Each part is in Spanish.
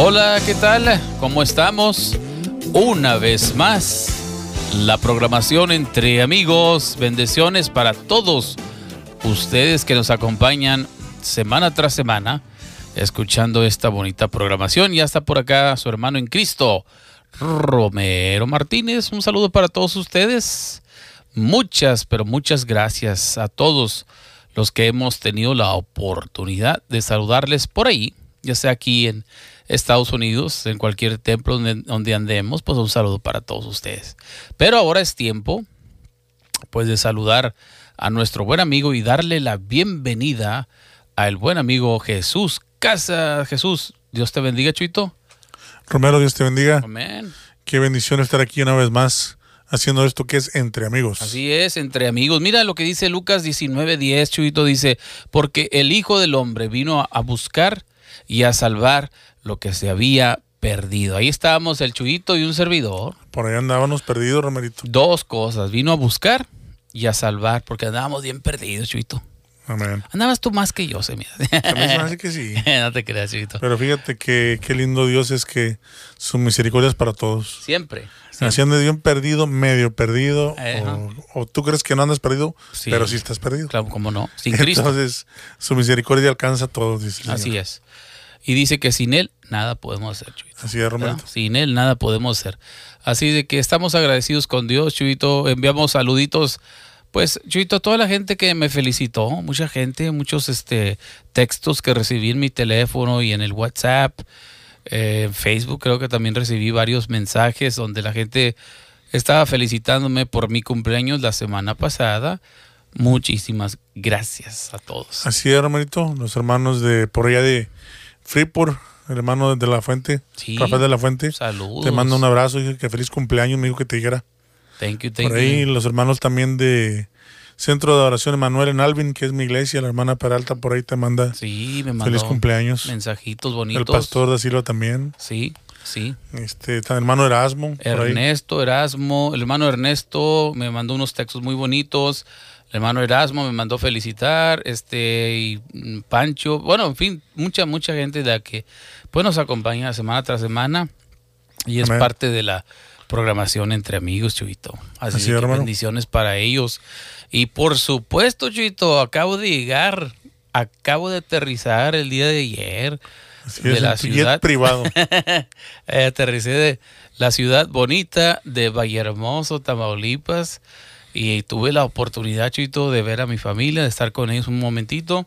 Hola, ¿qué tal? ¿Cómo estamos? Una vez más, la programación entre amigos, bendiciones para todos ustedes que nos acompañan semana tras semana, escuchando esta bonita programación. Ya está por acá su hermano en Cristo, Romero Martínez. Un saludo para todos ustedes. Muchas, pero muchas gracias a todos los que hemos tenido la oportunidad de saludarles por ahí, ya sea aquí en Estados Unidos, en cualquier templo donde, andemos, pues un saludo para todos ustedes. Pero ahora es tiempo, pues, de saludar a nuestro buen amigo y darle la bienvenida al buen amigo Jesús Casa. Jesús, Dios te bendiga, Chuito. Romero, Dios te bendiga. Amén. Qué bendición estar aquí una vez más haciendo esto que es entre amigos. Así es, entre amigos. Mira lo que dice Lucas 19:10, Chuito dice, porque el Hijo del Hombre vino a buscar y a salvar lo que se había perdido. Ahí estábamos el Chuyito y un servidor. Por ahí andábamos perdidos, Romerito. Dos cosas, vino a buscar y a salvar, porque andábamos bien perdidos, Chuyito. Amén. Andabas tú más que yo, se mira. También que sí. no te creas, Chuyito. Pero fíjate que qué lindo Dios es que su misericordia es para todos. Siempre. Así andas bien perdido, medio perdido, o, tú crees que no andas perdido, pero sí estás perdido. Claro, cómo no, sin Cristo. Entonces, su misericordia alcanza a todos, dice Así es. Y dice que sin Él nada podemos hacer, Chuito. Así es, Romero. Sin Él nada podemos hacer. Así de que estamos agradecidos con Dios, Chuito. Enviamos saluditos. Pues, Chuito, toda la gente que me felicitó, mucha gente, muchos este, textos que recibí en mi teléfono y en el WhatsApp, eh, en Facebook creo que también recibí varios mensajes donde la gente estaba felicitándome por mi cumpleaños la semana pasada. Muchísimas gracias a todos. Así es, hermanito, los hermanos de por allá de Freeport, hermano de la Fuente, Rafael de la Fuente. Saludos. Te mando un abrazo, y que feliz cumpleaños, me dijo que te dijera. Thank you, thank Por ahí los hermanos también de Centro de Adoración Emanuel en Alvin, que es mi iglesia, la hermana Peralta por ahí te manda. Sí, me Feliz cumpleaños. Mensajitos bonitos. El pastor de Silva también. Sí, sí. Este, el hermano Erasmo. Ernesto, Erasmo, el hermano Ernesto me mandó unos textos muy bonitos. El hermano Erasmo me mandó felicitar, este, y Pancho, bueno, en fin, mucha, mucha gente de la que pues nos acompaña semana tras semana y es parte de la programación entre amigos, Chuito. Así, que bendiciones para ellos. Y por supuesto, Chuito, acabo de llegar, acabo de aterrizar el día de ayer de la ciudad privado. aterricé de la ciudad bonita de Vallehermoso, Tamaulipas y tuve la oportunidad, Chito, de ver a mi familia, de estar con ellos un momentito.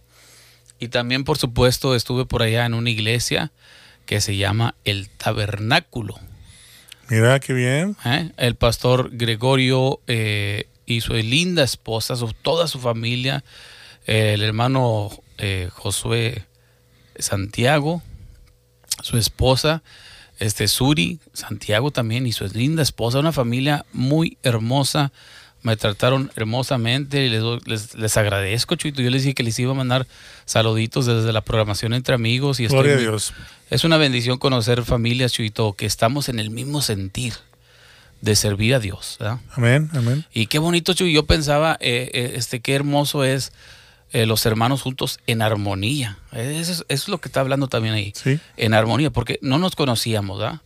Y también, por supuesto, estuve por allá en una iglesia que se llama El Tabernáculo. Mira, qué bien. ¿Eh? El pastor Gregorio eh, y su linda esposa, toda su familia, el hermano eh, Josué Santiago, su esposa, este Suri Santiago también y su linda esposa, una familia muy hermosa me trataron hermosamente y les, les, agradezco, Chuito. Yo les dije que les iba a mandar saluditos desde la programación entre amigos. Y Gloria a Dios. Es una bendición conocer familias, Chuito, que estamos en el mismo sentir de servir a Dios. Amén, amén. Y qué bonito, Chuy. Yo pensaba, eh, eh, este, qué hermoso es eh, los hermanos juntos en armonía. Eso es, lo que está hablando también ahí. Sí. En armonía, porque no nos conocíamos, ¿verdad?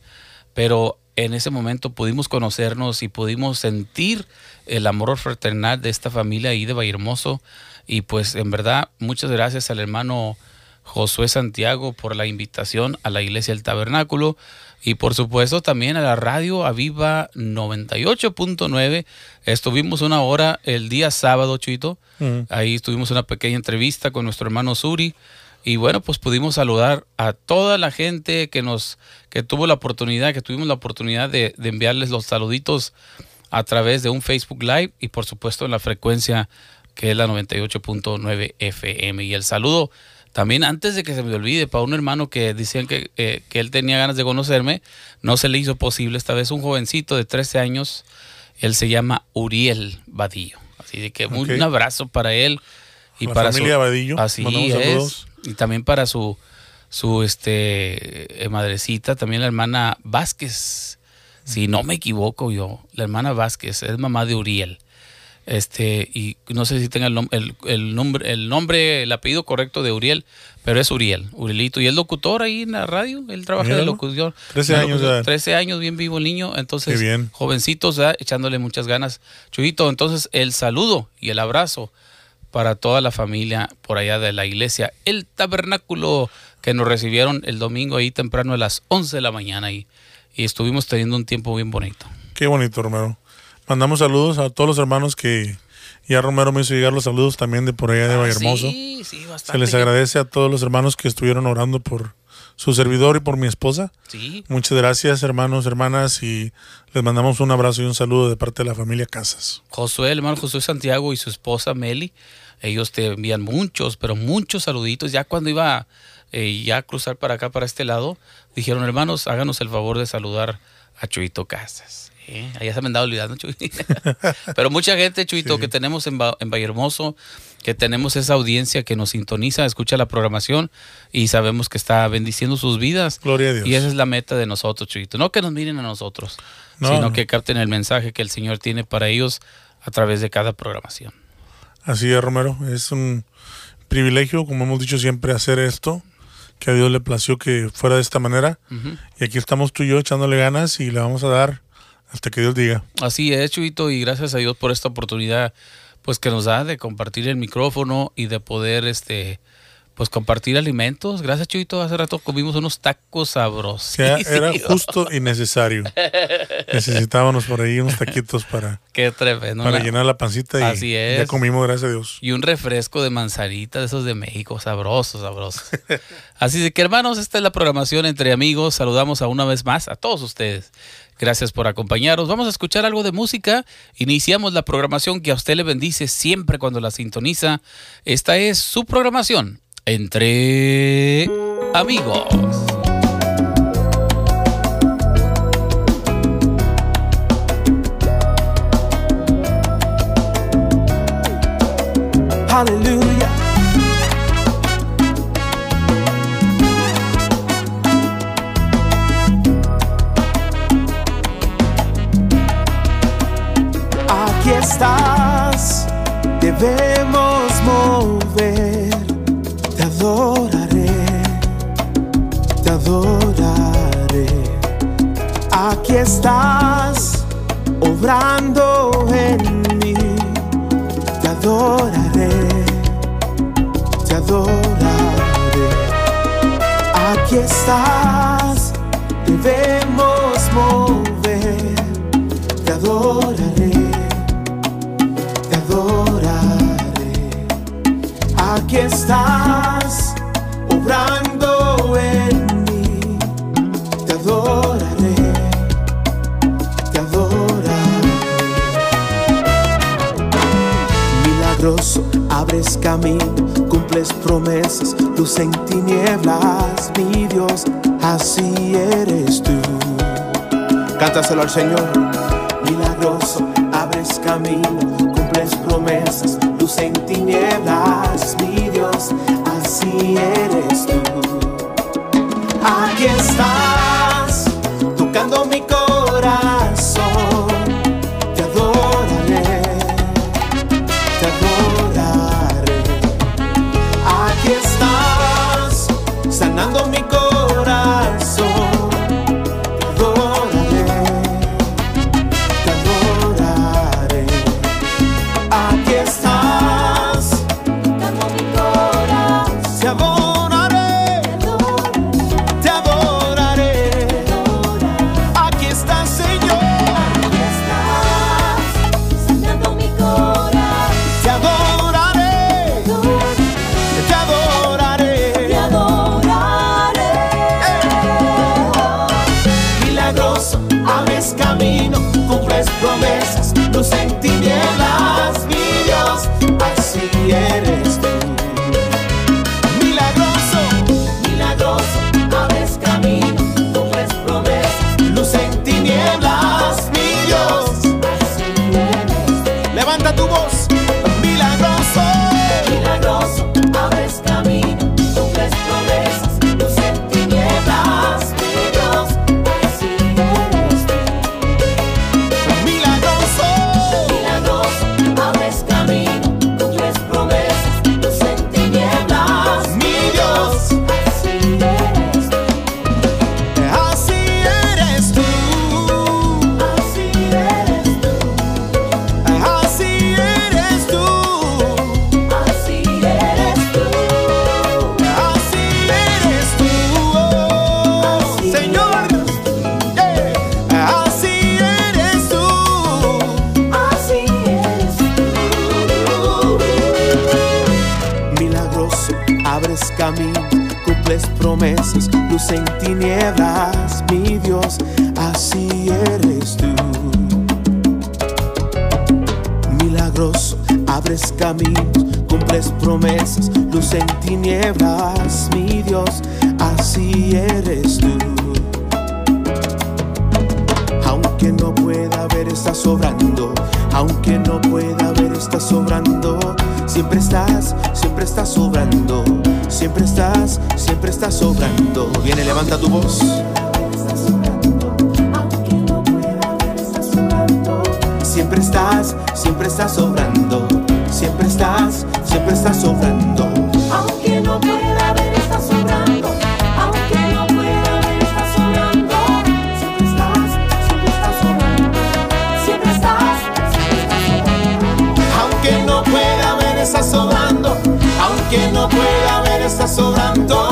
Pero en ese momento pudimos conocernos y pudimos sentir el amor fraternal de esta familia ahí de Vallehermoso. Y pues en verdad, muchas gracias al hermano Josué Santiago por la invitación a la iglesia del tabernáculo. Y por supuesto también a la radio Aviva 98.9. Estuvimos una hora el día sábado, Chuito. Ahí tuvimos una pequeña entrevista con nuestro hermano Suri. Y bueno, pues pudimos saludar a toda la gente que nos, que tuvo la oportunidad, que tuvimos la oportunidad de, de enviarles los saluditos a través de un Facebook Live y por supuesto en la frecuencia que es la 98.9 FM. Y el saludo también antes de que se me olvide para un hermano que decían que, eh, que, él tenía ganas de conocerme, no se le hizo posible. Esta vez un jovencito de 13 años, él se llama Uriel Vadillo. Así que un abrazo para él y para familia su, Así es y también para su, su este, eh, madrecita, también la hermana Vázquez. Si no me equivoco yo, la hermana Vázquez es mamá de Uriel. Este, y no sé si tenga el, el, el, nombre, el nombre, el apellido correcto de Uriel, pero es Uriel, Urielito. Y es locutor ahí en la radio, él trabaja de locutor. 13 años ya. 13 años, bien vivo el niño. Entonces, bien. jovencitos, echándole muchas ganas. Chuyito, entonces el saludo y el abrazo para toda la familia por allá de la iglesia, el tabernáculo que nos recibieron el domingo ahí temprano a las 11 de la mañana y, y estuvimos teniendo un tiempo bien bonito. Qué bonito, Romero. Mandamos saludos a todos los hermanos que ya Romero me hizo llegar los saludos también de por allá de ah. Sí, sí, bastante. Se les agradece a todos los hermanos que estuvieron orando por su servidor y por mi esposa. Sí. Muchas gracias, hermanos, hermanas, y les mandamos un abrazo y un saludo de parte de la familia Casas. Josué, el hermano Josué Santiago y su esposa Meli, ellos te envían muchos, pero muchos saluditos. Ya cuando iba eh, ya a cruzar para acá, para este lado, dijeron, hermanos, háganos el favor de saludar a Chuito Casas. ¿Eh? Allá se me andaba olvidando, Chuito. Pero mucha gente, Chuito, que tenemos en, en Hermoso, que tenemos esa audiencia que nos sintoniza, escucha la programación y sabemos que está bendiciendo sus vidas. Gloria a Dios. Y esa es la meta de nosotros, Chuito. No que nos miren a nosotros, sino que capten el mensaje que el Señor tiene para ellos a través de cada programación. Así es, Romero. Es un privilegio, como hemos dicho siempre, hacer esto que a Dios le plació que fuera de esta manera. Y aquí estamos tú y yo echándole ganas y le vamos a dar hasta que Dios diga. Así es, Chuito, y gracias a Dios por esta oportunidad pues que nos da de compartir el micrófono y de poder este pues compartir alimentos. Gracias, Chuito. Hace rato comimos unos tacos sabrosos. Era, justo y necesario. Necesitábamos por ahí unos taquitos para, Qué tremendo, para llenar la pancita y Así es. ya comimos, gracias a Dios. Y un refresco de manzanita de esos de México, sabrosos, sabrosos. Así de que, hermanos, esta es la programación entre amigos. Saludamos a una vez más a todos ustedes. Gracias por acompañarnos. Vamos a escuchar algo de música. Iniciamos la programación que a usted le bendice siempre cuando la sintoniza. Esta es su programación entre amigos. Aleluya. Aquí estás, debemos mover adoraré, te adoraré. Aquí estás, obrando en mí, te adoraré, te adoraré. Aquí estás, debemos mover, te adoraré, te adoraré. Aquí estás abres camino, cumples promesas, luz en tinieblas, mi Dios, así eres tú. Cántaselo al Señor. Milagroso, abres camino, cumples promesas, luz en tinieblas, mi Dios, así eres tú. Aquí estás, cumples promesas, luz en tinieblas, mi Dios, así eres tú. Milagroso, abres caminos, cumples promesas, luz en tinieblas, mi Dios, así eres tú. No pueda ver, estás sobrando. Aunque no pueda ver, estás sobrando. Siempre estás, siempre estás sobrando. Siempre estás, siempre estás sobrando. Viene, levanta tu voz. Siempre estás, siempre estás sobrando. Siempre estás, siempre estás sobrando. Sobrando.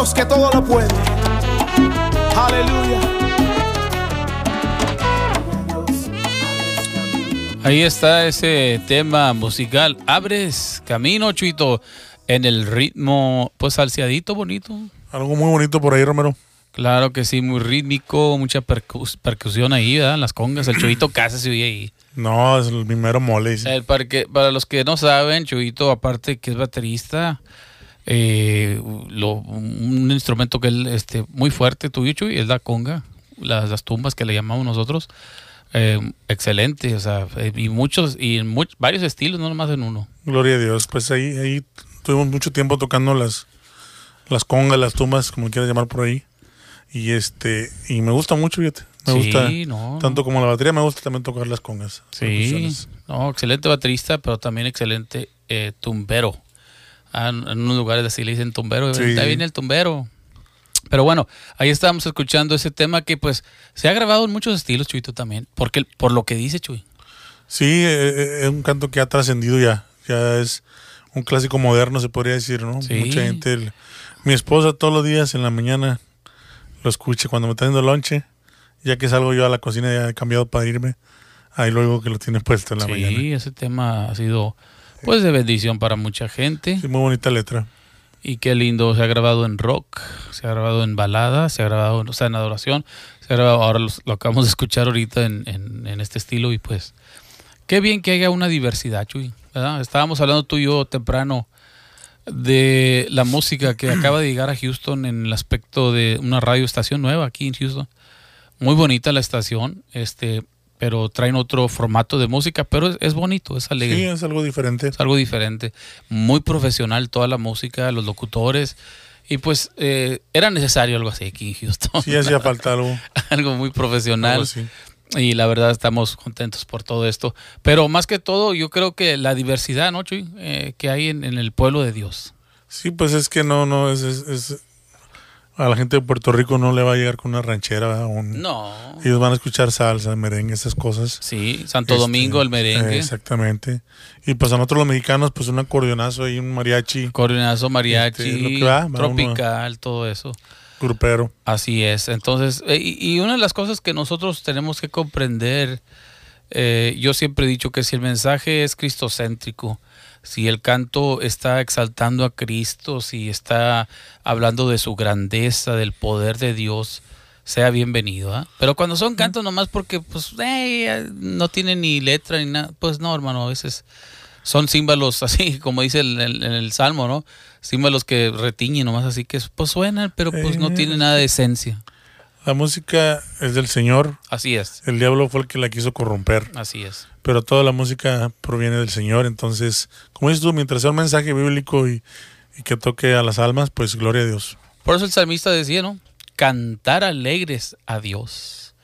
Dios que todo lo puede. Aleluya. Ahí está ese tema musical. Abres camino, Chuito, en el ritmo, pues salseadito, bonito. Algo muy bonito por ahí, Romero. Claro que sí, muy rítmico, mucha percus- percusión ahí, ¿verdad? Las congas, el Chuito casi se oye ahí. No, es el primero mole. El parque, para los que no saben, Chuito, aparte que es baterista, eh, lo- un instrumento que él, este, muy fuerte tuyo, Chuy, es la conga, las, las tumbas que le llamamos nosotros. Eh, excelente, o sea, eh, y muchos, y en much- varios estilos, no nomás en uno. Gloria a Dios. Pues ahí, ahí tuvimos mucho tiempo tocando las, las congas, las tumbas, como quieras llamar por ahí. Y este, y me gusta mucho, fíjate. Me Sí, gusta, no, tanto como la batería, me gusta también tocar las congas. Sí, no, excelente baterista, pero también excelente eh, tumbero. Ah, en unos lugares así le dicen tumbero, Sí. ahí viene el tumbero. Pero bueno, ahí estábamos escuchando ese tema que pues se ha grabado en muchos estilos, Chuito, también, porque por lo que dice Chuy. Sí, eh, eh, es un canto que ha trascendido ya. Ya es un clásico moderno, se podría decir, ¿no? Sí. Mucha gente. el- mi esposa todos los días en la mañana lo escucha cuando me está dando lonche. Ya que salgo yo a la cocina, ya he cambiado para irme. Ahí luego que lo tiene puesto en la Sí, mañana. ese tema ha sido pues de bendición para mucha gente Sí, muy bonita letra. y qué lindo, se ha grabado en rock, se ha grabado en balada, se ha grabado o sea, en adoración, se ha grabado, ahora los- lo acabamos de escuchar ahorita en, en- en este estilo y pues qué bien que haya una diversidad, Chuy, ¿verdad? Estábamos hablando tú y yo temprano de la música que acaba de llegar a Houston en el aspecto de una radio estación nueva aquí en Houston. Muy bonita la estación, este, pero traen otro formato de música, pero es, es bonito, es alegre. Sí, es algo diferente. Es algo diferente, muy profesional toda la música, los locutores. Y pues eh, era necesario algo así aquí en Houston. Sí, hacía falta algo. algo muy profesional. algo así. Y la verdad estamos contentos por todo esto. Pero más que todo, yo creo que la diversidad, ¿no, Chuy? Eh, que hay en, en el pueblo de Dios. Sí, pues es que no, no, es, es- es- a la gente de Puerto Rico no le va a llegar con una ranchera. Un- No. Ellos van a escuchar salsa, merengue, esas cosas. Sí, Santo Este, Domingo, el merengue. eh, exactamente. Y pues a nosotros los mexicanos, pues un acordeonazo y un mariachi Coordinazo, mariachi, Este, lo que va, va uno- tropical, todo eso. grupero. Así es. Entonces, eh, y, y una de las cosas que nosotros tenemos que comprender, eh, yo siempre he dicho que si el mensaje es cristocéntrico, si el canto está exaltando a Cristo, si está hablando de su grandeza, del poder de Dios, sea bienvenido. ¿ah? Pero cuando son cantos nomás porque pues eh, no tienen ni letra ni nada, pues no, hermano, a veces son címbalos así, como dice el- el- en el Salmo, ¿no? Címbalos que retiñen nomás así que pues suenan, pero pues no Eh. tienen nada de esencia. La música es del Señor. Así es, El diablo fue el que la quiso corromper. así es. Pero toda la música proviene del Señor. Entonces, como dices tú, mientras sea un mensaje bíblico y, y que toque a las almas, pues gloria a Dios. Por eso el salmista decía, ¿no? Cantar alegres a Dios,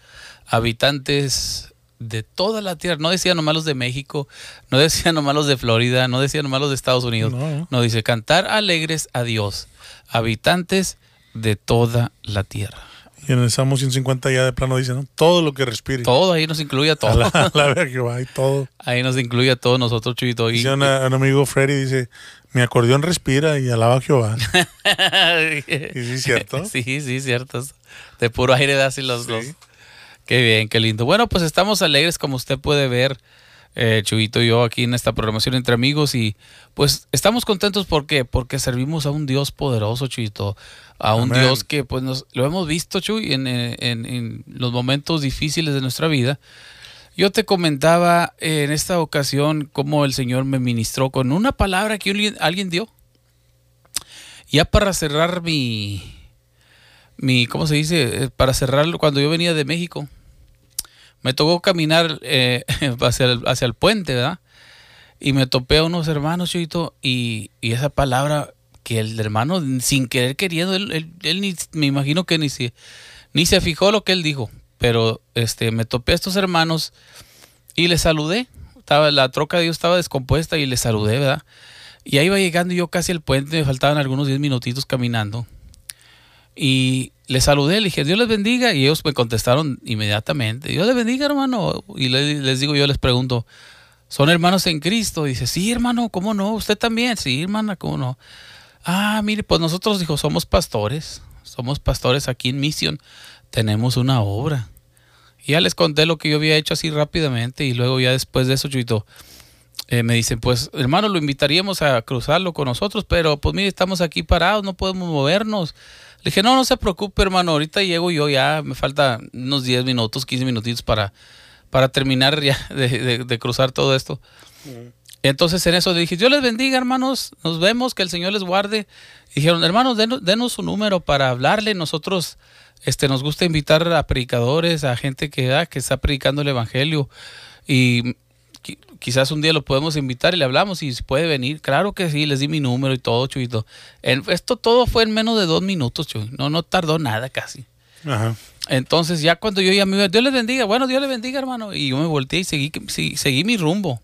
habitantes de toda la tierra. No decía nomás los de México, no decía nomás los de Florida, no decía nomás los de Estados Unidos. No. No, dice cantar alegres a Dios, habitantes de toda la tierra. Y en el Salmo 150 ya de plano dice, ¿no? Todo lo que respire. Todo ahí nos incluye a todo. Alabe a Jehová y todo. Ahí nos incluye a todos nosotros, Chuyito. Y, Dice una- un amigo Freddy, dice, mi acordeón respira y alaba a Jehová. Y sí, es cierto. Sí, sí, cierto. De puro aire da así los Sí. dos. Qué bien, qué lindo. Bueno, pues estamos alegres, como usted puede ver, eh, Chuyito y yo, aquí en esta programación entre amigos. Y pues estamos contentos, ¿por qué? Porque servimos a un Dios poderoso, Chuyito. A un Amén. Dios que pues nos, lo hemos visto, Chuy, en, eh, en- en los momentos difíciles de nuestra vida. Yo te comentaba eh, en esta ocasión cómo el Señor me ministró con una palabra que alguien, alguien dio. Ya para cerrar mi, mi, ¿cómo se dice? Eh, Para cerrarlo, cuando yo venía de México, me tocó caminar eh, hacia, el, hacia el puente, ¿verdad? Y me topé a unos hermanos, Chuito, y, esa palabra que el hermano, sin querer queriendo, él, ni, me imagino que ni se, ni se fijó lo que él dijo, pero este, me topé a estos hermanos y les saludé. Estaba, la troca de Dios estaba descompuesta y les saludé, ¿verdad? Y ahí iba llegando yo casi al puente, me faltaban algunos 10 minutitos caminando. Y les saludé, le dije, Dios les bendiga. Y ellos me contestaron inmediatamente, Dios les bendiga, hermano. Y le- les digo, yo les pregunto, ¿son hermanos en Cristo? dice, sí, hermano, ¿cómo no? ¿Usted también? Sí, hermana, ¿cómo no? Ah, mire, pues nosotros, dijo, somos pastores. Somos pastores aquí en Misión. Tenemos una obra. Y ya les conté lo que yo había hecho así rápidamente. Y luego ya después de eso, Chuito, eh, me dicen, pues hermano, lo invitaríamos a cruzarlo con nosotros, pero pues mire, estamos aquí parados, no podemos movernos. Le dije, no, no se preocupe, hermano, ahorita llego yo ya, me falta unos 10 minutos, 15 minutitos para, para terminar ya de, de- de cruzar todo esto. Entonces en eso dije, Dios les bendiga, hermanos, nos vemos, que el Señor les guarde. Dijeron, hermanos, denos, denos su número para hablarle. Nosotros este, nos gusta invitar a predicadores, a gente que, ah, que está predicando el Evangelio. Y quizás un día lo podemos invitar y le hablamos y si puede venir. Claro que sí, les di mi número y todo, Chuyito. En- esto todo fue en menos de dos minutos, Chuy. No, no tardó nada casi. Ajá. Entonces ya cuando yo ya me iba, Dios les bendiga, bueno, Dios les bendiga, hermano. Y yo me volteé y seguí, sí, seguí mi rumbo.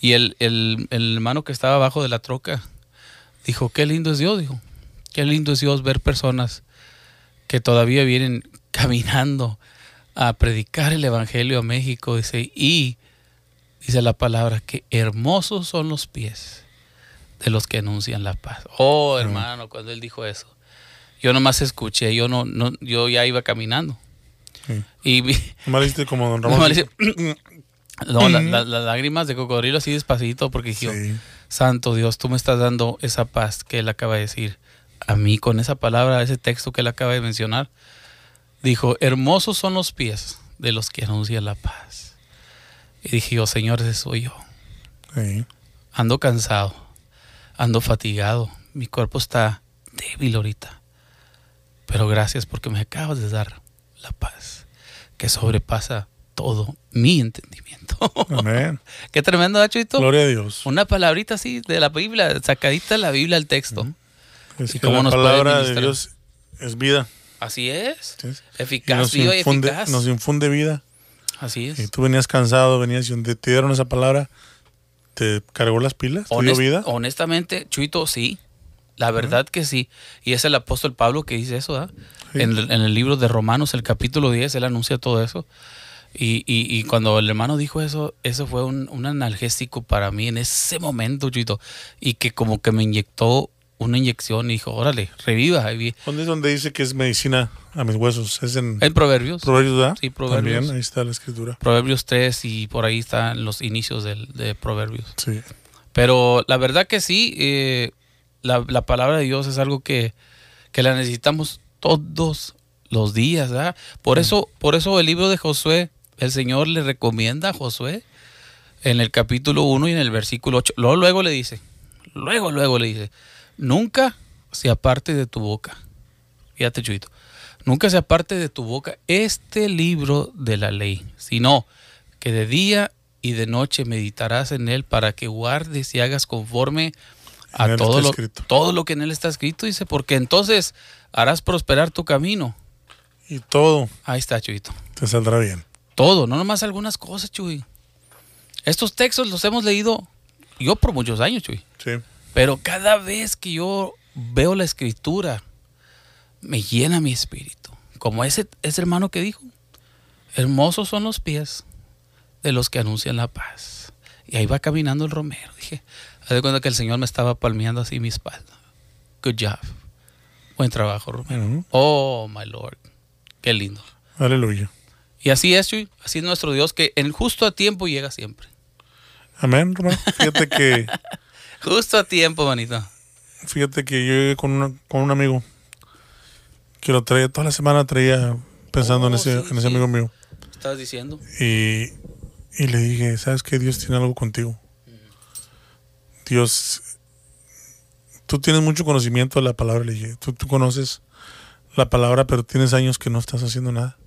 Y el, el, el hermano que estaba abajo de la troca dijo, qué lindo es Dios, dijo. Qué lindo es Dios ver personas que todavía vienen caminando a predicar el Evangelio a México. Dice, y dice la palabra, que hermosos son los pies de los que anuncian la paz. Oh, hermano, cuando él dijo eso. Yo nomás escuché, yo no, no yo ya iba caminando. Sí. Y vi, como Don Ramón. nomás hice- no, la- la- las lágrimas de cocodrilo así despacito, porque dije, Sí. Santo Dios, tú me estás dando esa paz que él acaba de decir. A mí, con esa palabra, ese texto que él acaba de mencionar, dijo, hermosos son los pies de los que anuncian la paz. Y dije yo, Señor, ese soy yo. Sí. Ando cansado, ando fatigado, mi cuerpo está débil ahorita. Pero gracias porque me acabas de dar la paz que sobrepasa todo mi entendimiento. Amén. Qué tremendo, Chuito. Gloria a Dios. Una palabrita así de la Biblia, sacadita de la Biblia al texto. Es ¿Y que la nos palabra de? Dios es vida. Así es. ¿sí? Y Eficaz, nos y infunde, eficaz. nos infunde vida. Así Y es. tú venías cansado, venías y te dieron esa palabra, te cargó las pilas, te dio vida. honestamente, Chuito, sí. La verdad que sí. Y es el apóstol Pablo que dice eso, ¿verdad? Sí. En, el- en el libro de Romanos, el capítulo 10, él anuncia todo eso. Y, y- y cuando el hermano dijo eso, eso fue un, un analgésico para mí en ese momento, Chuito. Y que como que me inyectó una inyección y dijo, órale, reviva. ¿Dónde es donde dice que es medicina a mis huesos? Es en En Proverbios. Proverbios, ¿verdad? Sí, Proverbios. También, ahí está la escritura. Proverbios 3 y por ahí están los inicios del, de Proverbios. Sí. Pero la verdad que sí, eh, la, la palabra de Dios es algo que, que la necesitamos todos los días. ¿verdad? Por, eso, por eso el libro de Josué, el Señor le recomienda a Josué en el capítulo 1 y en el versículo 8. Luego, luego le dice, luego, luego le dice, nunca se aparte de tu boca. Fíjate, Chuito. Nunca se aparte de tu boca este libro de la ley, sino que de día y de noche meditarás en él para que guardes y hagas conforme a todo lo, todo lo que en él está escrito, dice, porque entonces harás prosperar tu camino. Y todo Ahí está, Chuito. te saldrá bien. Todo, no nomás algunas cosas, Chuy. Estos textos los hemos leído yo por muchos años, Chuy. Sí. Pero cada vez que yo veo la escritura, me llena mi espíritu. Como ese, ese hermano que dijo, hermosos son los pies de los que anuncian la paz. Y ahí va caminando el romero. Dije, haz de cuenta que el Señor me estaba palmeando así mi espalda. Good job. Buen trabajo, Romero. Oh, my Lord. Qué lindo. Aleluya. Y así es, Chuy. Así es nuestro Dios, que en justo a tiempo llega siempre. Amén, hermano. Fíjate que, Justo a tiempo, manito. fíjate que yo llegué con, una- con un amigo que lo traía, toda la semana traía pensando en Oh, ese, sí, en ese sí. amigo mío. ¿Estás diciendo? Y, y le dije, ¿sabes qué? Dios tiene algo contigo. Dios, tú tienes mucho conocimiento de la palabra, le dije. Tú, tú conoces la palabra, pero tienes años que no estás haciendo nada.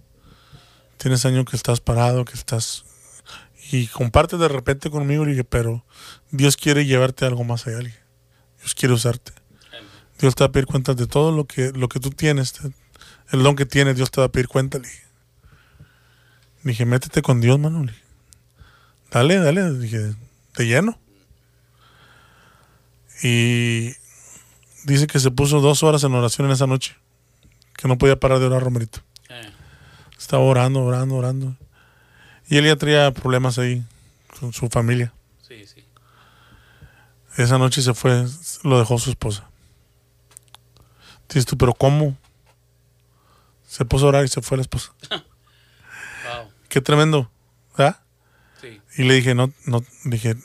Tienes años que estás parado, que estás... Y comparte de repente conmigo, le dije, pero Dios quiere llevarte algo más allá, dije. Dios quiere usarte. Dios te va a pedir cuentas de todo lo que, lo que tú tienes. te- el don que tienes, Dios te va a pedir cuenta, le dije. Le dije, métete con Dios, mano. Le dije, dale, dale. Le dije, te lleno. Y dice que se puso dos horas en oración en esa noche. Que no podía parar de orar, Romerito. Estaba orando, orando, orando. Y él ya traía problemas ahí con su familia. Sí, sí. Esa noche se fue, lo dejó su esposa. Dices tú, pero ¿cómo? Se puso a orar y se fue la esposa. Wow. Qué tremendo. ¿verdad? Sí. Y le dije, no, no, dije,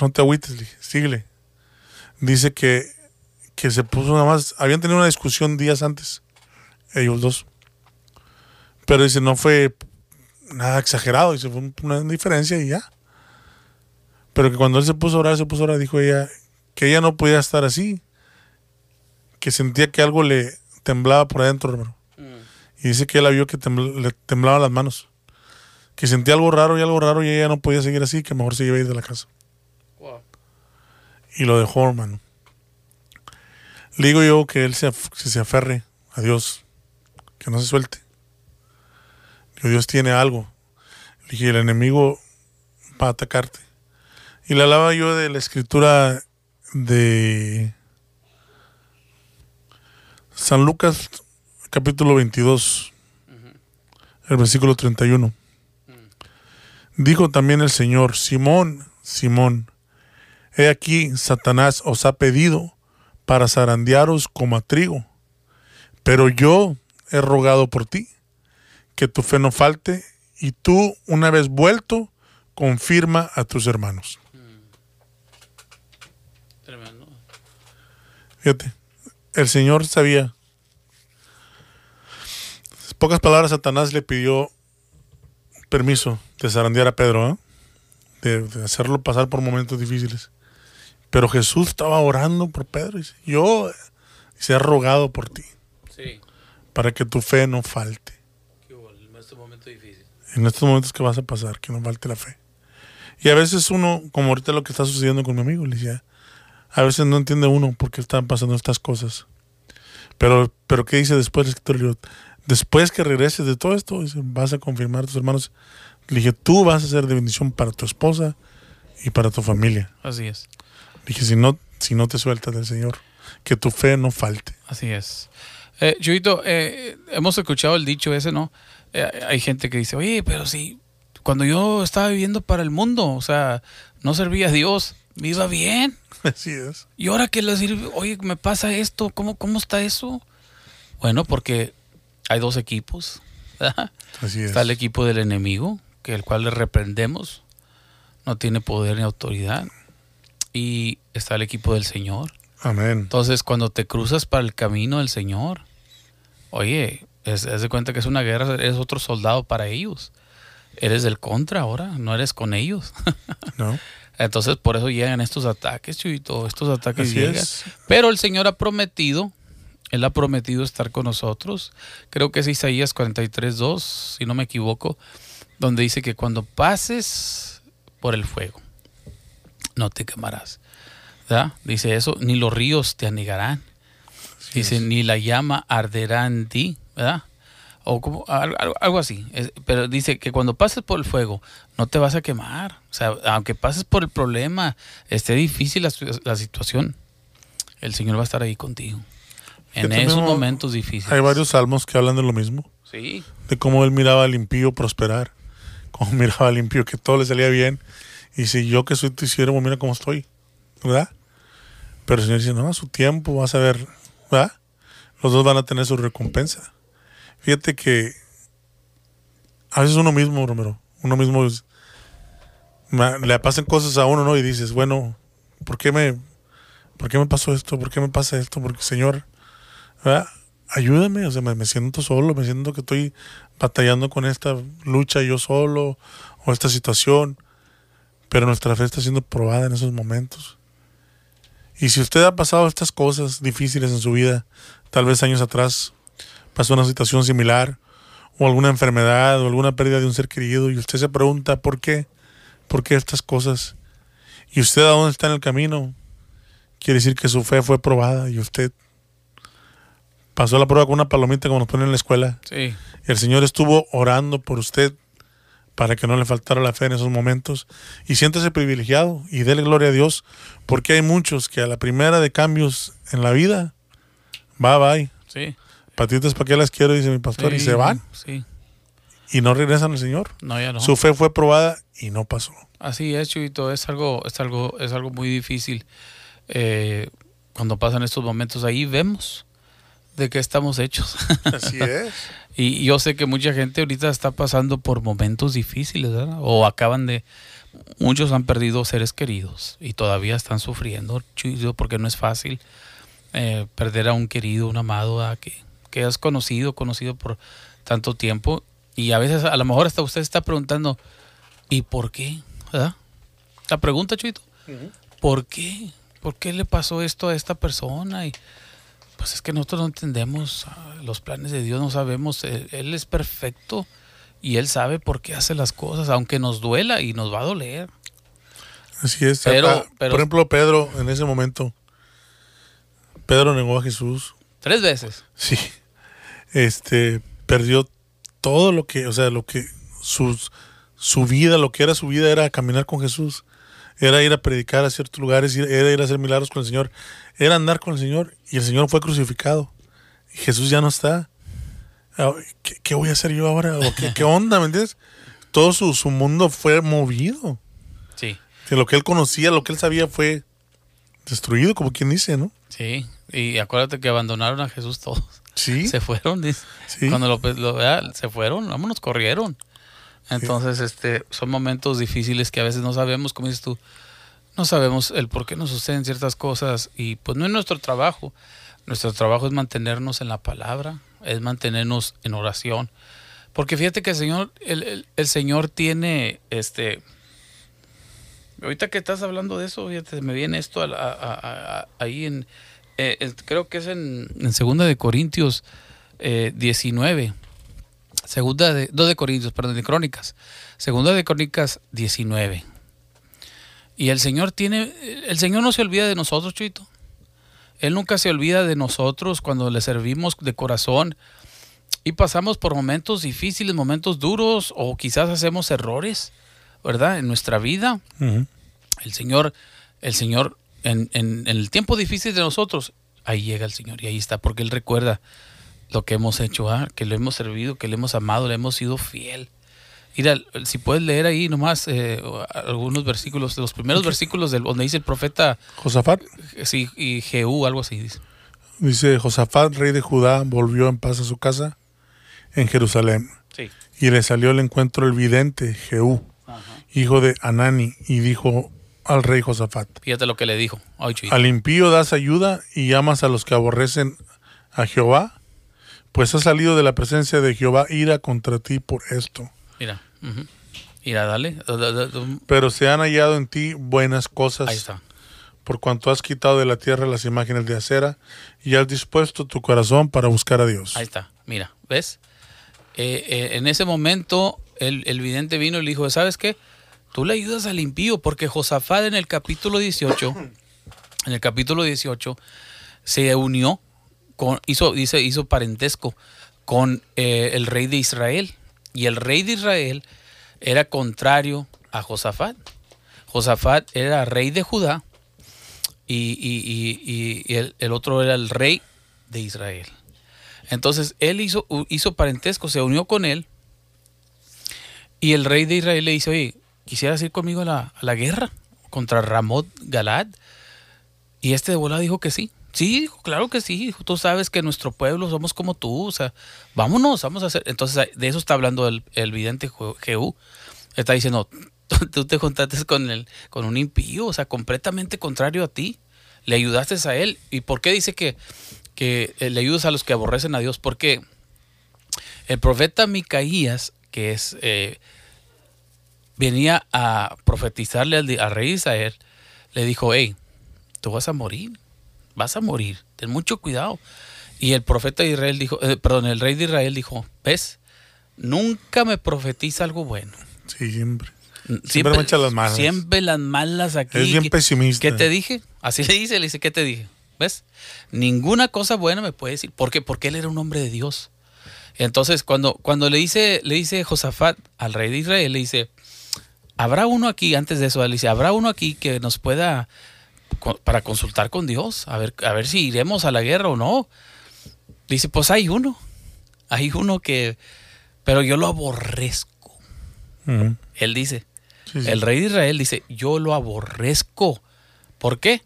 no te agüites, le dije, síguele. Dice que, que se puso nada más, habían tenido una discusión días antes, ellos dos. Pero dice, no fue nada exagerado, dice, fue una diferencia y ya. Pero que cuando él se puso a orar, se puso a orar, dijo ella, que ella no podía estar así, que sentía que algo le temblaba por adentro, hermano. Y dice que ella vio que tembl- le temblaban las manos que sentía algo raro y algo raro y ella no podía seguir así, que mejor se iba a ir de la casa. Wow. Y lo dejó, hermano. Le digo yo que él se, se aferre a Dios, que no se suelte. Que Dios tiene algo. Le dije, el enemigo va a atacarte. Y le hablaba yo de la escritura de San Lucas, capítulo 22, el versículo 31. Dijo también el Señor, Simón, Simón, he aquí Satanás os ha pedido para zarandearos como a trigo, pero yo he rogado por ti, que tu fe no falte, y tú, una vez vuelto, confirma a tus hermanos. Tremendo. Fíjate, el Señor sabía. Pocas palabras, Satanás le pidió permiso de zarandear a Pedro, ¿eh? de, de hacerlo pasar por momentos difíciles. Pero Jesús estaba orando por Pedro y dice, yo se ha rogado por ti, Sí. para que tu fe no falte. Qué bueno, en este momento difícil. En estos momentos que vas a pasar, que no falte la fe. Y a veces uno, como ahorita lo que está sucediendo con mi amigo, le decía, a veces no entiende uno por qué están pasando estas cosas. Pero, pero ¿qué dice después el escritor? Después que regreses de todo esto, vas a confirmar a tus hermanos. Le dije, tú vas a ser de bendición para tu esposa y para tu familia. Así es. Le dije, si no, si no te sueltas del Señor, que tu fe no falte. Así es. Eh, Chuyito, eh, hemos escuchado el dicho ese, ¿no? Eh, hay gente que dice, oye, pero si cuando yo estaba viviendo para el mundo, o sea, no servía a Dios, me iba bien. Así es. Y ahora que le sirve, oye, me pasa esto, ¿cómo, cómo está eso? Bueno, porque hay dos equipos. ¿verdad? Así es. Está el equipo del enemigo, que el cual le reprendemos, no tiene poder ni autoridad. Y está el equipo del Señor. Amén. Entonces, cuando te cruzas para el camino del Señor, oye, es, es de cuenta que es una guerra, eres otro soldado para ellos. eres del contra ahora, no eres con ellos. ¿no? Entonces por eso llegan estos ataques, Chuyito, estos ataques Así llegan. es. Pero el Señor ha prometido, Él ha prometido estar con nosotros. Creo que es Isaías 43, 2, si no me equivoco, donde dice que cuando pases por el fuego, no te quemarás. ¿verdad? Dice eso, ni los ríos te anegarán. Dice, ni la llama arderá en ti, ¿verdad? O como, algo, algo- así. Es- pero dice que cuando pases por el fuego, no te vas a quemar. O sea, aunque pases por el problema, esté difícil la, la situación, el Señor va a estar ahí contigo. En esos momentos difíciles. Hay varios salmos que hablan de lo mismo, Sí, de cómo él miraba al impío prosperar, cómo miraba al impío que todo le salía bien, y si yo que soy tu siervo, mira cómo estoy, ¿verdad? Pero el Señor dice, no, a su tiempo vas a ver, ¿verdad? Los dos van a tener su recompensa. Fíjate que a veces uno mismo, Romero, uno mismo le pasan cosas a uno, ¿no? Y dices, bueno, ¿por qué me, por qué me pasó esto? ¿Por qué me pasa esto? Porque, Señor, ¿verdad? ayúdame, o sea, me siento solo, me siento que estoy batallando con esta lucha yo solo o esta situación, pero nuestra fe está siendo probada en esos momentos. Y si usted ha pasado estas cosas difíciles en su vida, tal vez años atrás pasó una situación similar, o alguna enfermedad, o alguna pérdida de un ser querido, y usted se pregunta, ¿por qué? ¿Por qué estas cosas? Y usted a dónde está en el camino, quiere decir que su fe fue probada y usted pasó la prueba con una palomita como nos ponen en la escuela. sí. Y el Señor estuvo orando por usted para que no le faltara la fe en esos momentos. Y siéntese privilegiado y dele gloria a Dios, porque hay muchos que a la primera de cambios en la vida, va, bye. Sí. Patitas, ¿para qué las quiero? Dice mi pastor, y se van Sí. y no regresan al Señor. No, ya no. Su fe fue probada y no pasó. Así es, Chuito, es algo, es algo, es algo muy difícil. Eh, cuando pasan estos momentos ahí vemos de qué estamos hechos. Así es. y yo sé que mucha gente ahorita está pasando por momentos difíciles, ¿verdad? O acaban de, muchos han perdido seres queridos y todavía están sufriendo, Chuito, porque no es fácil eh, perder a un querido, un amado, ¿verdad? que, que has conocido, conocido por tanto tiempo. Y a veces, a lo mejor hasta usted está preguntando, ¿y por qué? ¿Verdad? La pregunta, Chuito, ¿por qué? ¿Por qué le pasó esto a esta persona? Y pues es que nosotros no entendemos ah, los planes de Dios, no sabemos, él, él es perfecto y él sabe por qué hace las cosas, aunque nos duela y nos va a doler. Así es. Pero- Ah, pero- Por ejemplo, Pedro, en ese momento, Pedro negó a Jesús. Tres veces. Sí. Este perdió todo lo que, o sea, lo que sus, su vida, lo que era su vida era caminar con Jesús. Era ir a predicar a ciertos lugares, era ir a hacer milagros con el Señor, era andar con el Señor y el Señor fue crucificado. Y Jesús ya no está. Ah, ¿Qué, qué voy a hacer yo ahora? ¿O qué, qué onda? ¿Me entiendes? Todo su, su mundo fue movido. Sí, Que lo que él conocía, lo que él sabía fue destruido, como quien dice, ¿no? sí. Y acuérdate que abandonaron a Jesús todos. Sí. Se fueron, dice. Sí. Cuando lo, lo- ¿verdad? se fueron, vámonos, corrieron. Entonces, este, son momentos difíciles que a veces no sabemos, como dices tú, no sabemos el por qué nos suceden ciertas cosas y pues no es nuestro trabajo. Nuestro trabajo es mantenernos en la palabra, es mantenernos en oración. Porque fíjate que el Señor, el, el- el Señor tiene, este, ahorita que estás hablando de eso, fíjate, me viene esto a la- a- a- a- ahí en, eh, creo que es en, en segunda de Corintios eh, 19. Segunda de, 2 de Corintios, perdón, de Crónicas. Segunda de Crónicas 19. Y el Señor tiene, el Señor no se olvida de nosotros, Chuito. Él nunca se olvida de nosotros cuando le servimos de corazón y pasamos por momentos difíciles, momentos duros o quizás hacemos errores, ¿verdad? En nuestra vida. El Señor, el Señor, en, en- en el tiempo difícil de nosotros, ahí llega el Señor y ahí está, porque Él recuerda lo que hemos hecho, ¿ah? que lo hemos servido, que le hemos amado, le hemos sido fiel. Mira, si puedes leer ahí nomás eh, algunos versículos, los primeros versículos del, donde dice el profeta, Josafat. sí, y Jehú, algo así dice. Dice, Josafat, rey de Judá, volvió en paz a su casa en Jerusalén. Sí. Y le salió al encuentro el vidente, Jehú, hijo de Anani, y dijo al rey Josafat, Fíjate lo que le dijo. Ay, al impío das ayuda y amas a los que aborrecen a Jehová, pues ha salido de la presencia de Jehová ira contra ti por esto. Mira. ujú. Mira, dale. Da- da- da- Pero se han hallado en ti buenas cosas. Ahí está. Por cuanto has quitado de la tierra las imágenes de acera y has dispuesto tu corazón para buscar a Dios. Ahí está. Mira, ¿ves? Eh, eh, en ese momento el, el vidente vino y le dijo, ¿sabes qué? Tú le ayudas al impío porque Josafat en el capítulo 18, en el capítulo 18, se unió, con, hizo, dice, hizo parentesco con eh, el rey de Israel. Y el rey de Israel era contrario a Josafat. Josafat era rey de Judá y, y- y- el, el otro era el rey de Israel. Entonces él hizo, hizo parentesco, se unió con él. Y el rey de Israel le dice, oye, ¿quisieras ir conmigo a la, la guerra contra Ramot Galad? Y este de volada dijo que sí. Sí, claro que sí. Tú sabes que nuestro pueblo somos como tú. O sea, vámonos, vamos a hacer. Entonces, de eso está hablando el, el vidente Je- Jehú. Está diciendo, tú- tú te juntaste con, el, con un impío, o sea, completamente contrario a ti. Le ayudaste a él. ¿Y por qué dice que, que eh, le ayudas a los que aborrecen a Dios? Porque el profeta Micaías, que es eh, venía a profetizarle al, al rey de Israel, le dijo, hey, tú vas a morir, vas a morir, ten mucho cuidado. Y el profeta de Israel dijo, eh, perdón, el rey de Israel dijo, ves, nunca me profetiza algo bueno. Sí, siempre. Siempre me echa las malas. Siempre las malas aquí. Es bien ¿Qué- pesimista. ¿Qué te dije? Así le dice, le dice, ¿qué te dije? ¿Ves? Ninguna cosa buena me puede decir. ¿Por qué? Porque él era un hombre de Dios. Entonces, cuando, cuando le dice, le dice Josafat al rey de Israel, le dice, habrá uno aquí, antes de eso, dice, habrá uno aquí que nos pueda, para consultar con Dios, a ver, a ver si iremos a la guerra o no. Dice, pues hay uno, hay uno que, pero yo lo aborrezco. Él dice, Sí, sí. el rey de Israel dice, yo lo aborrezco. ¿Por qué?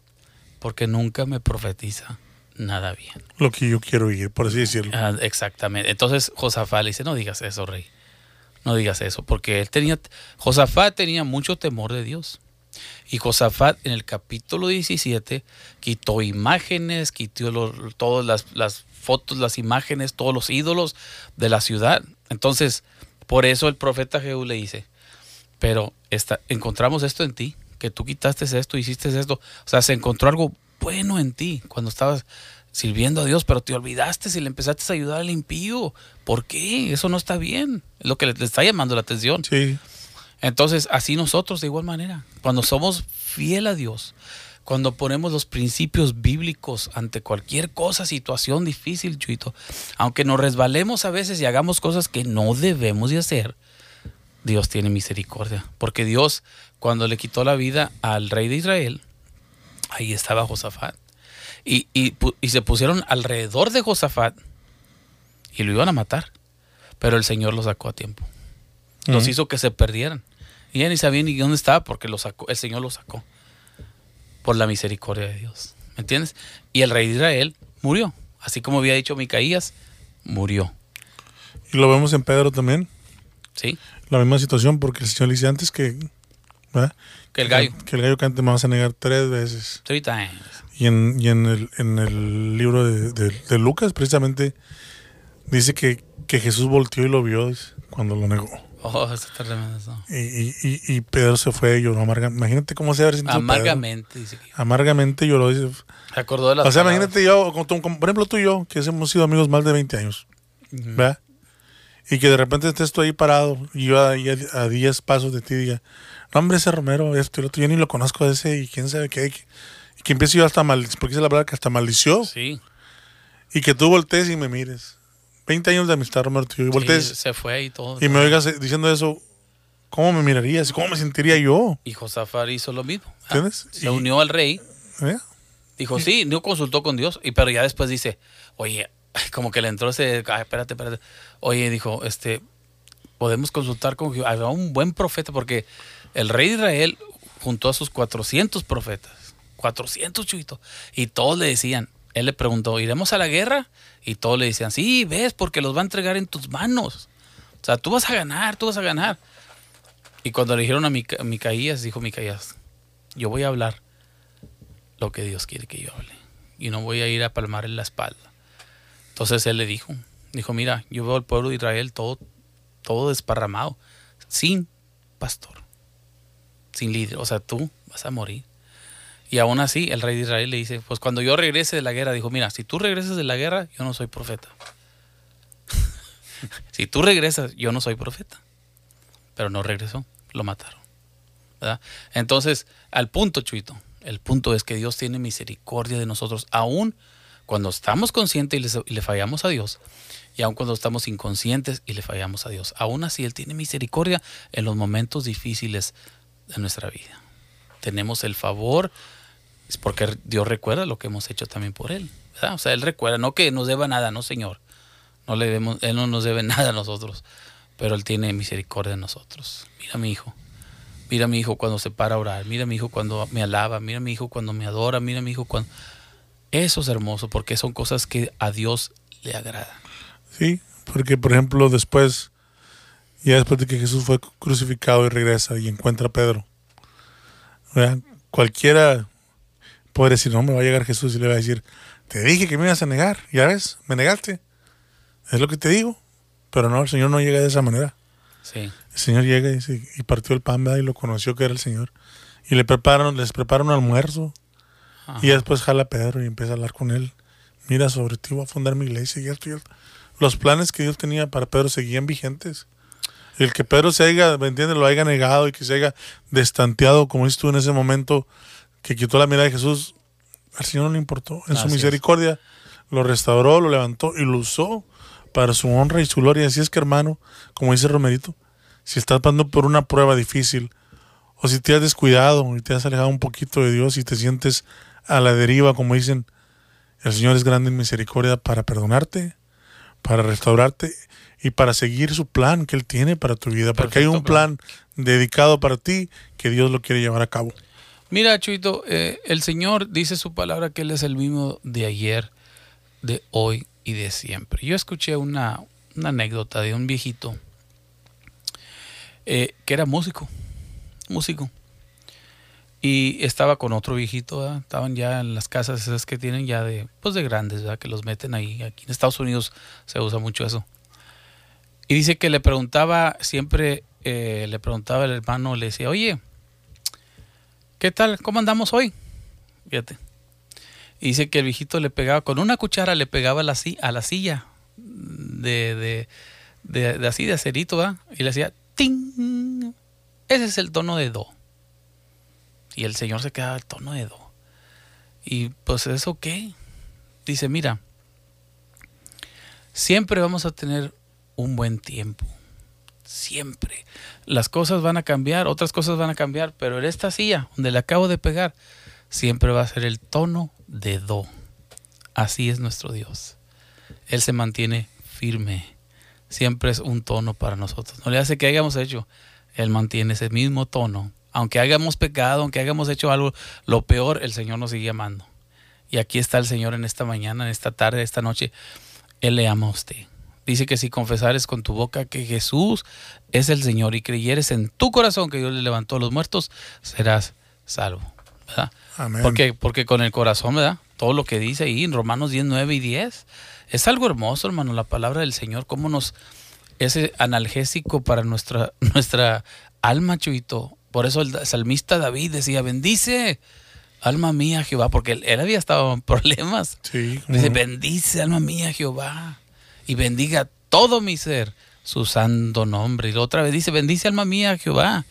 Porque nunca me profetiza nada bien. Lo que yo quiero oír, por así decirlo. Ah, exactamente. Entonces Josafat le dice, no digas eso, rey. No digas eso, porque él tenía, Josafat tenía mucho temor de Dios. Y Josafat en el capítulo 17 quitó imágenes, quitó todas las, las fotos, las imágenes, todos los ídolos de la ciudad. Entonces, por eso el profeta Jehú le dice, pero esta, encontramos esto en ti, que tú quitaste esto, hiciste esto. O sea, se encontró algo bueno en ti cuando estabas sirviendo a Dios, pero te olvidaste y le empezaste a ayudar al impío. ¿Por qué? Eso no está bien. Es lo que le, le está llamando la atención. Sí. Entonces, así nosotros de igual manera, cuando somos fiel a Dios, cuando ponemos los principios bíblicos ante cualquier cosa, situación difícil, Chuito, aunque nos resbalemos a veces y hagamos cosas que no debemos de hacer, Dios tiene misericordia. Porque Dios, cuando le quitó la vida al rey de Israel, ahí estaba Josafat. Y, y y se pusieron alrededor de Josafat y lo iban a matar. Pero el Señor lo sacó a tiempo los hizo que se perdieran. Y ya ni sabían ni dónde estaba porque lo sacó, el Señor lo sacó. Por la misericordia de Dios. ¿Me entiendes? Y el rey de Israel murió. Así como había dicho Micaías, murió. Y lo vemos en Pedro también. ¿Sí? La misma situación, porque el Señor le dice antes que. ¿verdad? Que el gallo. Que el gallo cante me vas a negar tres veces. Three times. Y en, y en, el, en el libro de, de- de Lucas, precisamente, dice que, que Jesús volteó y lo vio dice, cuando lo negó. Oh, eso está tremendo. eso. Y, y, y- Pedro se fue y lloró amargamente. Imagínate cómo se haber sentido Pedro. Amargamente, dice que Amargamente lloró. dice. Se acordó de las O sea, palabras. imagínate yo, como, como por ejemplo tú y yo, que hemos sido amigos más de 20 años, Ujú. ¿verdad? Y que de repente estés tú ahí parado y yo ahí a, a 10 pasos de ti diga, no hombre, ese Romero, esto y lo otro, yo ni lo conozco ese y quién sabe qué. Y que empiezo yo hasta maldición, porque es la verdad que hasta maldició. Sí. Y que tú voltees y me mires. 20 años de amistad, Romero, tú y sí, voltees se fue y todo. y me oigas eh, diciendo eso, ¿cómo me mirarías? ¿Cómo me sentiría yo? Y Josafat hizo lo mismo. Ah, ¿Entiendes? Se Y- unió al rey ¿Eh? Dijo, sí, no consultó con Dios, y pero ya después dice, oye, como que le entró ese, ay, espérate, espérate. Oye, dijo, este, podemos consultar con Jehová. Había un buen profeta, porque el rey de Israel juntó a sus 400 profetas, 400 chuitos, y todos le decían, él le preguntó, ¿iremos a la guerra? Y todos le decían, sí, ves, porque los va a entregar en tus manos. O sea, tú vas a ganar, tú vas a ganar. Y cuando le dijeron a Mica- Micaías, dijo Micaías, yo voy a hablar lo que Dios quiere que yo hable. Y no voy a ir a palmar en la espalda. Entonces él le dijo, dijo, mira, yo veo al pueblo de Israel todo, todo desparramado, sin pastor. Sin líder. O sea, tú vas a morir. Y aún así, el rey de Israel le dice, pues cuando yo regrese de la guerra, dijo, mira, si tú regresas de la guerra, yo no soy profeta. si tú regresas, yo no soy profeta. Pero no regresó, lo mataron. Entonces, al punto, Chuito, el punto es que Dios tiene misericordia de nosotros, aún cuando estamos conscientes y le, y le fallamos a Dios, y aun cuando estamos inconscientes y le fallamos a Dios. Aún así, Él tiene misericordia en los momentos difíciles de nuestra vida. Tenemos el favor, es porque Dios recuerda lo que hemos hecho también por Él. O sea, Él recuerda, no que nos deba nada, no Señor. No le debemos, él no nos debe nada a nosotros, pero Él tiene misericordia de nosotros. Mira a mi hijo. Mira a mi hijo cuando se para a orar. Mira a mi hijo cuando me alaba. Mira a mi hijo cuando me adora. Mira a mi hijo cuando... Eso es hermoso porque son cosas que a Dios le agradan. Sí, porque por ejemplo después, ya después de que Jesús fue crucificado y regresa y encuentra a Pedro, ¿verdad? cualquiera puede decir, no, me va a llegar Jesús y le va a decir, te dije que me ibas a negar, ya ves, me negaste. Es lo que te digo. Pero no, el Señor no llega de esa manera. Sí. El Señor llega y, dice- y partió el pan ¿verdad? y lo conoció que era el Señor. Y le preparan, les preparan un almuerzo. Ajá. Y después jala a Pedro y empieza a hablar con él. Mira, sobre ti voy a fundar mi iglesia y esto y esto. Los planes que Dios tenía para Pedro seguían vigentes. El que Pedro se haya, ¿me entiendes? Lo haya negado y que se haya destanteado, como dices tú en ese momento, que quitó la mirada de Jesús, al Señor no le importó. En Así su es. misericordia lo restauró, lo levantó y lo usó para su honra y su gloria. Así es que, hermano, como dice Romerito, si estás pasando por una prueba difícil, o si te has descuidado y te has alejado un poquito de Dios y te sientes a la deriva, como dicen, el Señor es grande en misericordia para perdonarte, para restaurarte y para seguir su plan que Él tiene para tu vida, porque hay un plan dedicado para ti que Dios lo quiere llevar a cabo. Mira, Chuito, eh, el Señor dice su palabra que Él es el mismo de ayer, de hoy y de siempre. Yo escuché una, anécdota de un viejito eh, que era músico, músico. Y estaba con otro viejito, estaban ya en las casas esas que tienen ya de, pues de grandes, ¿verdad? que los meten ahí. Aquí en Estados Unidos se usa mucho eso. Y dice que le preguntaba, siempre eh, le preguntaba el hermano, le decía, oye, ¿qué tal? ¿Cómo andamos hoy? Fíjate. Y dice que el viejito le pegaba, con una cuchara le pegaba a la, silla de, de, de- de así, de acerito, ¿verdad? Y le hacía ¡ting! Ese es el tono de do. Y el señor se quedaba el tono de do. Y pues eso qué? Dice, mira, siempre vamos a tener un buen tiempo. Siempre. Las cosas van a cambiar, otras cosas van a cambiar, pero en esta silla donde le acabo de pegar, siempre va a ser el tono de do. Así es nuestro Dios. Él se mantiene firme. Siempre es un tono para nosotros. No le hace que hayamos hecho. Él mantiene ese mismo tono. Aunque hayamos pecado, aunque hayamos hecho algo, lo peor, el Señor nos sigue amando. Y aquí está el Señor en esta mañana, en esta tarde, esta noche. Él le ama a usted. Dice que si confesares con tu boca que Jesús es el Señor y creyeres en tu corazón que Dios le levantó a los muertos, serás salvo. ¿verdad? Amén. Porque, porque con el corazón, ¿verdad? Todo lo que dice ahí en Romanos 10, 9 y 10. Es algo hermoso, hermano, la palabra del Señor, cómo nos ese analgésico para nuestra, nuestra alma, Chuito. Por eso el salmista David decía, bendice, alma mía, Jehová, porque él, él había estado en problemas. Sí, Dice, bendice, alma mía, Jehová, y bendiga todo mi ser, su santo nombre. Y la otra vez dice, bendice, alma mía, Jehová,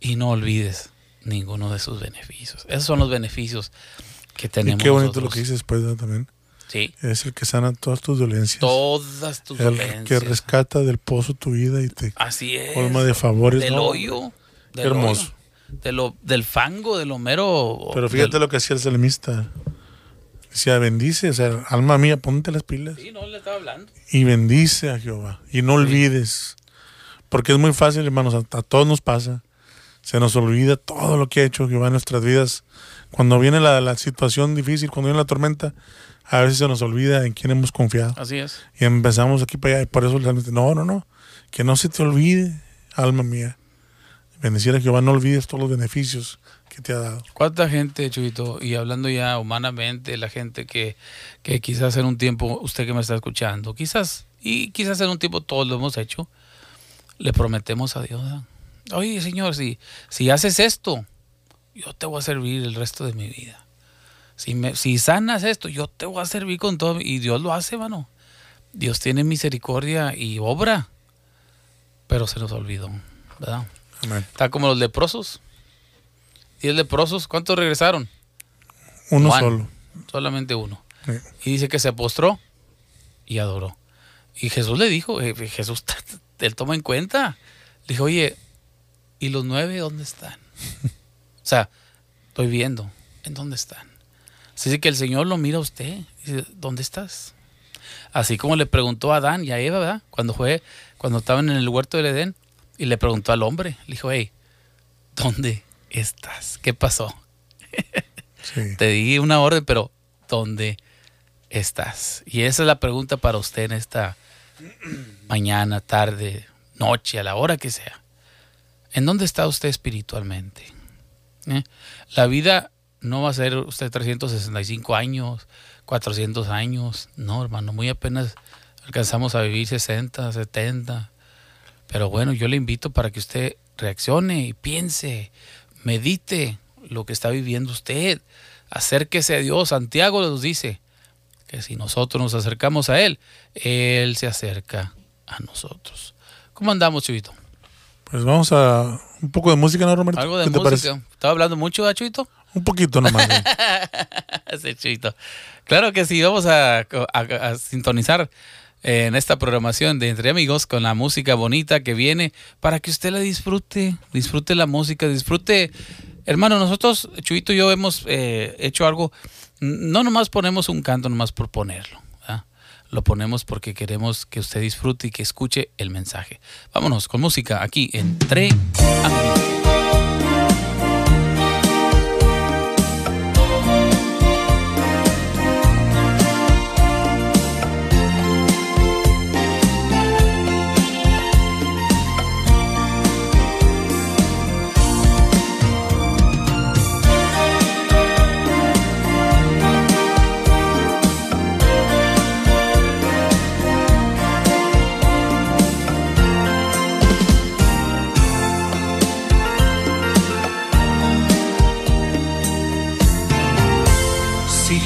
y no olvides ninguno de sus beneficios. Esos son los beneficios que Y tenemos. qué bonito lo nosotros. que dice después ¿no? también. Sí, Es el que sana todas tus dolencias. todas tus el dolencias. que rescata del pozo tu vida y te Así es. colma de favores. Del ¿no? hoyo. Del hermoso. hoyo, de lo, del fango, de lo mero. Pero fíjate del- lo que hacía el salmista. Decía, bendice, o sea, alma mía, ponte las pilas. Sí, no le estaba hablando. Y bendice a Jehová. Y no olvides. Porque es muy fácil, hermanos, a, a todos nos pasa. Se nos olvida todo lo que ha hecho Jehová en nuestras vidas. Cuando viene la, la situación difícil, cuando viene la tormenta, a veces se nos olvida en quién hemos confiado. Así es. Y empezamos aquí para allá. Y por eso salmista, no, no, no. Que no se te olvide, alma mía. Bendecir a Jehová, no olvides todos los beneficios que te ha dado. ¿Cuánta gente, Chuito, y hablando ya humanamente, la gente que, que quizás en un tiempo, usted que me está escuchando, quizás, y quizás en un tiempo todos lo hemos hecho, le prometemos a Dios. Oye, Señor, si, si haces esto, yo te voy a servir el resto de mi vida. Si, me, si sanas esto, yo te voy a servir con todo. Y Dios lo hace, mano. Dios tiene misericordia y obra. Pero se nos olvidó, ¿verdad? Amén. Está como los leprosos. Diez leprosos, ¿cuántos regresaron? Uno Juan. solo. Solamente uno. Sí. Y dice que se postró y adoró. Y Jesús le dijo, eh, Jesús, él toma en cuenta. Le dijo, oye, ¿y los nueve dónde están? o sea, estoy viendo, ¿en dónde están? Así que el Señor lo mira a usted. Dice, ¿dónde estás? Así como le preguntó a Adán y a Eva, ¿verdad? Cuando fue, cuando estaban en el huerto del Edén, y le preguntó al hombre, le dijo, hey, ¿dónde estás? ¿Qué pasó? Sí. Te di una orden, pero ¿dónde estás? Y esa es la pregunta para usted en esta mañana, tarde, noche, a la hora que sea. ¿En dónde está usted espiritualmente? ¿Eh? La vida no va a ser usted 365 años, 400 años. No, hermano, muy apenas alcanzamos a vivir 60, 70. Pero bueno, yo le invito para que usted reaccione y piense, medite lo que está viviendo usted. Acérquese a Dios. Santiago nos dice que si nosotros nos acercamos a Él, Él se acerca a nosotros. ¿Cómo andamos, Chuito? Pues vamos a un poco de música, ¿no, Roberto? Algo de ¿Qué te música. parece? ¿Estaba hablando mucho, ¿ah, Chuito? Un poquito nomás. ¿eh? Ese Chuito. Claro que sí, vamos a, a- a sintonizar eh, en esta programación de Entre Amigos con la música bonita que viene para que usted la disfrute, disfrute la música, disfrute. Hermano, nosotros, Chuito y yo, hemos eh, hecho algo, no nomás ponemos un canto nomás por ponerlo, lo ponemos porque queremos que usted disfrute y que escuche el mensaje. Vámonos con música aquí, Entre Amigos.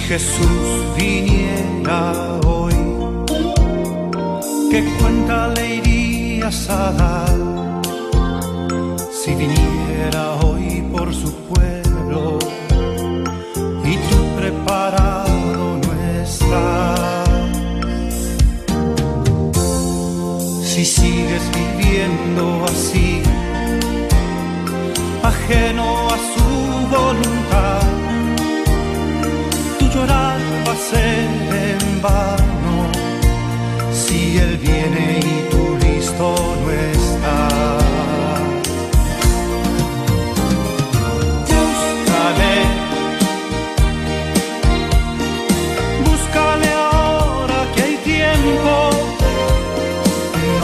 Jesús viniera hoy, ¿qué cuenta le irías a dar? Si viniera hoy por su pueblo y tú preparado no estás. Si sigues viviendo así, ajeno en vano. Si él viene y tú listo no estás. Búscale, búscale ahora que hay tiempo,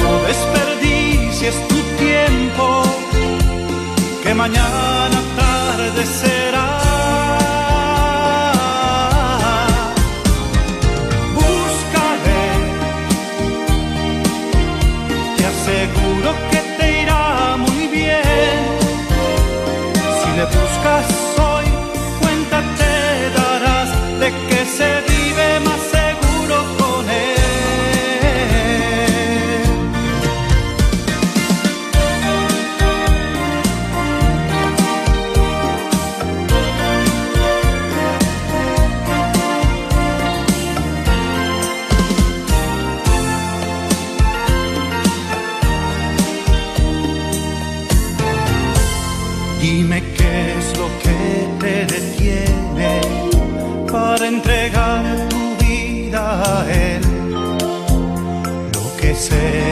no desperdicies tu tiempo, que mañana tarde Lo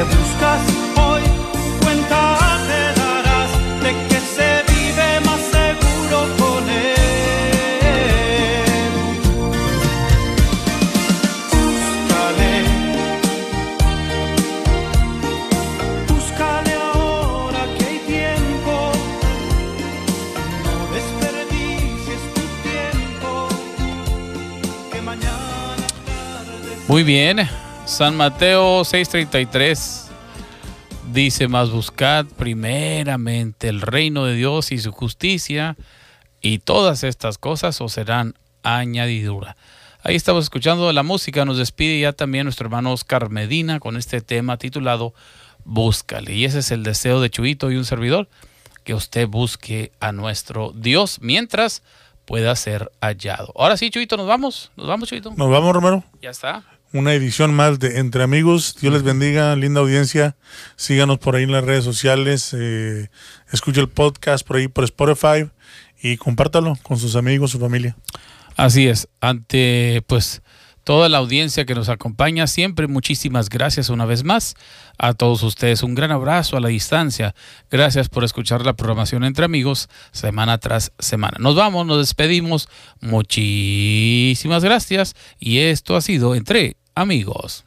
le buscas hoy, cuenta te darás de que se vive más seguro con él. Búscale, búscale ahora que hay tiempo. No desperdicies tu tiempo, que mañana tarde Muy bien. San Mateo 6:33 dice, más buscad primeramente el reino de Dios y su justicia, y todas estas cosas os serán añadidura. Ahí estamos escuchando la música, nos despide ya también nuestro hermano Oscar Medina con este tema titulado Búscale. Y ese es el deseo de Chuito y un servidor, que usted busque a nuestro Dios mientras pueda ser hallado. Ahora sí, Chuito, nos vamos. Nos vamos, Chuito. Nos vamos, Romero. Ya está. Una edición más de Entre Amigos. Dios les bendiga, linda audiencia. Síganos por ahí en las redes sociales. Eh, escuche el podcast por ahí por Spotify y compártalo con sus amigos, su familia. Así es, ante pues toda la audiencia que nos acompaña, siempre muchísimas gracias una vez más a todos ustedes. Un gran abrazo a la distancia. Gracias por escuchar la programación entre amigos semana tras semana. Nos vamos, nos despedimos. Muchísimas gracias y esto ha sido entre amigos.